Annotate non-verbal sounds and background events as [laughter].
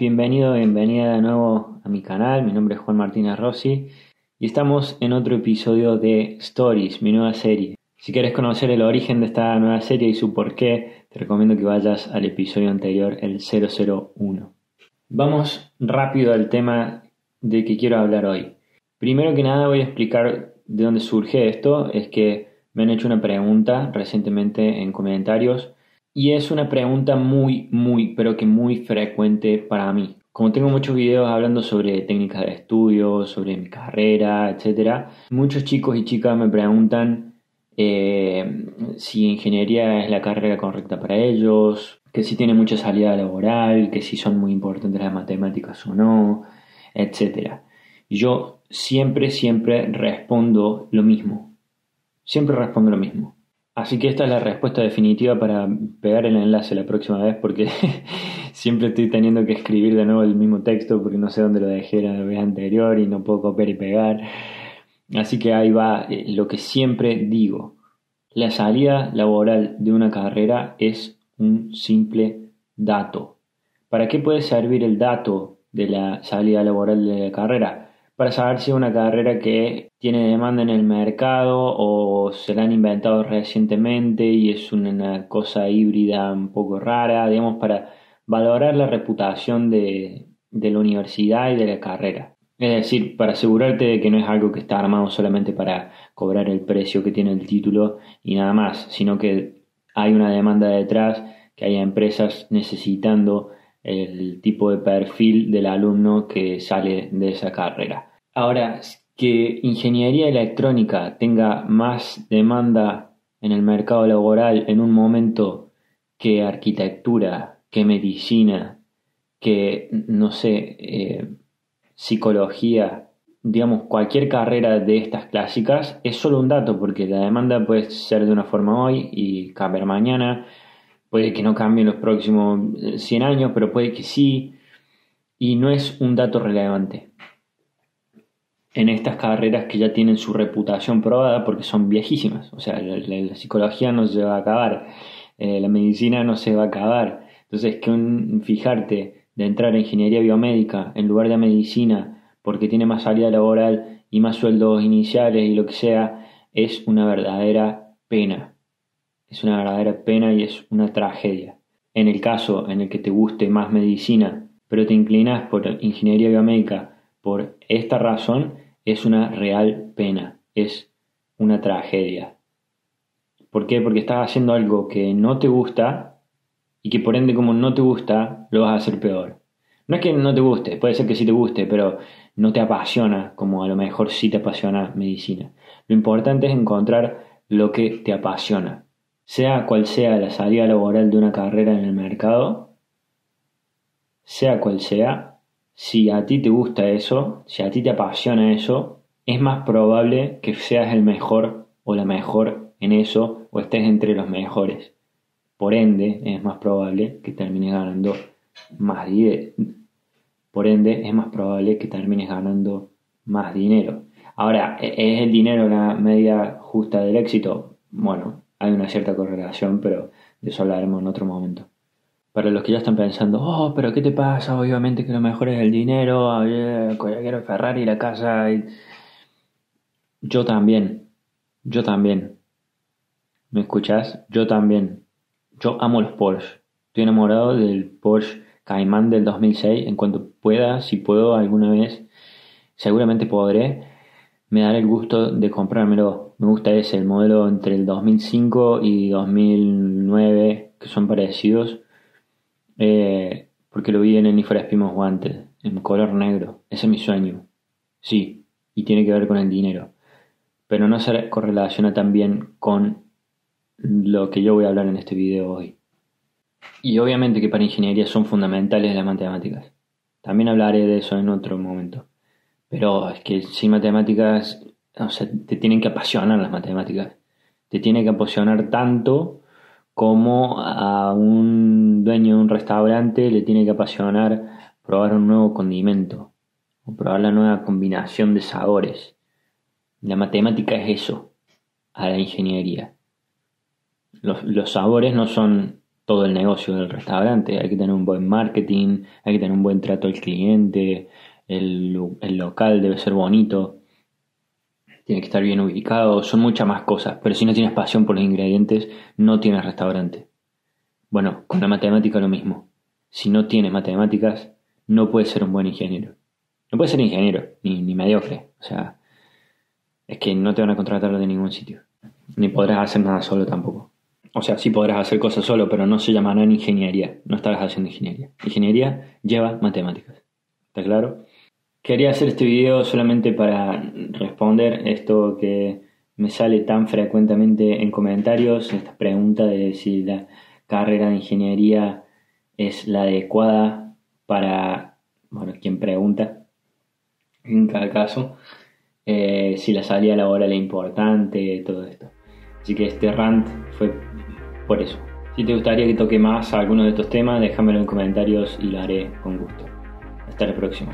Bienvenido, bienvenida de nuevo a mi canal. Mi nombre es Juan Martínez Rossi y estamos en otro episodio de Stories, mi nueva serie. Si quieres conocer el origen de esta nueva serie y su porqué, te recomiendo que vayas al episodio anterior, el 001. Vamos rápido al tema de que quiero hablar hoy. Primero que nada voy a explicar de dónde surge esto. Es que me han hecho una pregunta recientemente en comentarios y es una pregunta muy, muy, pero que muy frecuente para mí. Como tengo muchos videos hablando sobre técnicas de estudio, sobre mi carrera, etc., muchos chicos y chicas me preguntan eh, si ingeniería es la carrera correcta para ellos, que si tiene mucha salida laboral, que si son muy importantes las matemáticas o no, etc. Y yo siempre, siempre respondo lo mismo. Siempre respondo lo mismo. Así que esta es la respuesta definitiva para pegar el enlace la próxima vez porque [laughs] siempre estoy teniendo que escribir de nuevo el mismo texto porque no sé dónde lo dejé la vez anterior y no puedo copiar y pegar. Así que ahí va eh, lo que siempre digo. La salida laboral de una carrera es un simple dato. ¿Para qué puede servir el dato de la salida laboral de la carrera? Para saber si es una carrera que tiene demanda en el mercado o se la han inventado recientemente y es una cosa híbrida un poco rara, digamos, para valorar la reputación de, la universidad y de la carrera. Es decir, para asegurarte de que no es algo que está armado solamente para cobrar el precio que tiene el título y nada más, sino que hay una demanda detrás, que hay empresas necesitando el tipo de perfil del alumno que sale de esa carrera. Ahora, que ingeniería electrónica tenga más demanda en el mercado laboral en un momento que arquitectura, que medicina, que, no sé, eh, psicología, digamos, cualquier carrera de estas clásicas, es solo un dato, porque la demanda puede ser de una forma hoy y cambiar mañana, puede que no cambie en los próximos 100 años, pero puede que sí, y no es un dato relevante en estas carreras que ya tienen su reputación probada porque son viejísimas. O sea, la, psicología no se va a acabar, eh, la medicina no se va a acabar. Entonces, que un, fijarte de entrar a ingeniería biomédica en lugar de medicina porque tiene más salida laboral y más sueldos iniciales y lo que sea, es una verdadera pena. Es una verdadera pena y es una tragedia. En el caso en el que te guste más medicina, pero te inclinas por ingeniería biomédica por esta razón es una real pena, es una tragedia. ¿Por qué? Porque estás haciendo algo que no te gusta y que por ende como no te gusta, lo vas a hacer peor. No es que no te guste, puede ser que sí te guste, pero no te apasiona como a lo mejor sí te apasiona medicina. Lo importante es encontrar lo que te apasiona. Sea cual sea la salida laboral de una carrera en el mercado, sea cual sea, si a ti te gusta eso, si a ti te apasiona eso, es más probable que seas el mejor o la mejor en eso o estés entre los mejores. Por ende, es más probable que termines ganando más dinero. Por ende, es más probable que termines ganando más dinero. Ahora, ¿e-, ¿es el dinero la medida justa del éxito? Bueno, hay una cierta correlación, pero de eso hablaremos en otro momento para los que ya están pensando, oh, pero ¿qué te pasa? Obviamente que lo mejor es el dinero, quiero Ferrari, la casa. Yo también, yo también. ¿Me escuchas? Yo también. Yo amo los Porsche. Estoy enamorado del Porsche Cayman del 2006. En cuanto pueda, si puedo alguna vez, seguramente podré, me daré el gusto de comprármelo. Me gusta ese, el modelo entre el 2005 y 2009, que son parecidos eh, porque lo vi en for Speed Wanted, en color negro. Ese es mi sueño. Sí, y tiene que ver con el dinero. Pero no se correlaciona también con lo que yo voy a hablar en este video hoy. Y obviamente que para ingeniería son fundamentales las matemáticas. También hablaré de eso en otro momento. Pero es que sin matemáticas, o sea, te tienen que apasionar las matemáticas. Te tiene que apasionar tanto como a un dueño de un restaurante le tiene que apasionar probar un nuevo condimento o probar la nueva combinación de sabores. La matemática es eso, a la ingeniería. Los, sabores no son todo el negocio del restaurante. Hay que tener un buen marketing, hay que tener un buen trato al cliente, el, el local debe ser bonito, tiene que estar bien ubicado, son muchas más cosas. Pero si no tienes pasión por los ingredientes, no tienes restaurante. Bueno, con la matemática lo mismo. Si no tienes matemáticas, no puedes ser un buen ingeniero. No puedes ser ingeniero, ni, ni mediocre. O sea, es que no te van a contratar de ningún sitio. Ni podrás hacer nada solo tampoco. O sea, sí podrás hacer cosas solo, pero no se llamará ingeniería. No estarás haciendo ingeniería. Ingeniería lleva matemáticas. ¿Está claro? Quería hacer este video solamente para responder esto que me sale tan frecuentemente en comentarios, esta pregunta de si la carrera de ingeniería es la adecuada para, bueno, quien pregunta, en cada caso, eh, si la salida laboral es importante, todo esto. Así que este rant fue por eso. Si te gustaría que toque más alguno de estos temas, déjamelo en comentarios y lo haré con gusto. Hasta la próxima.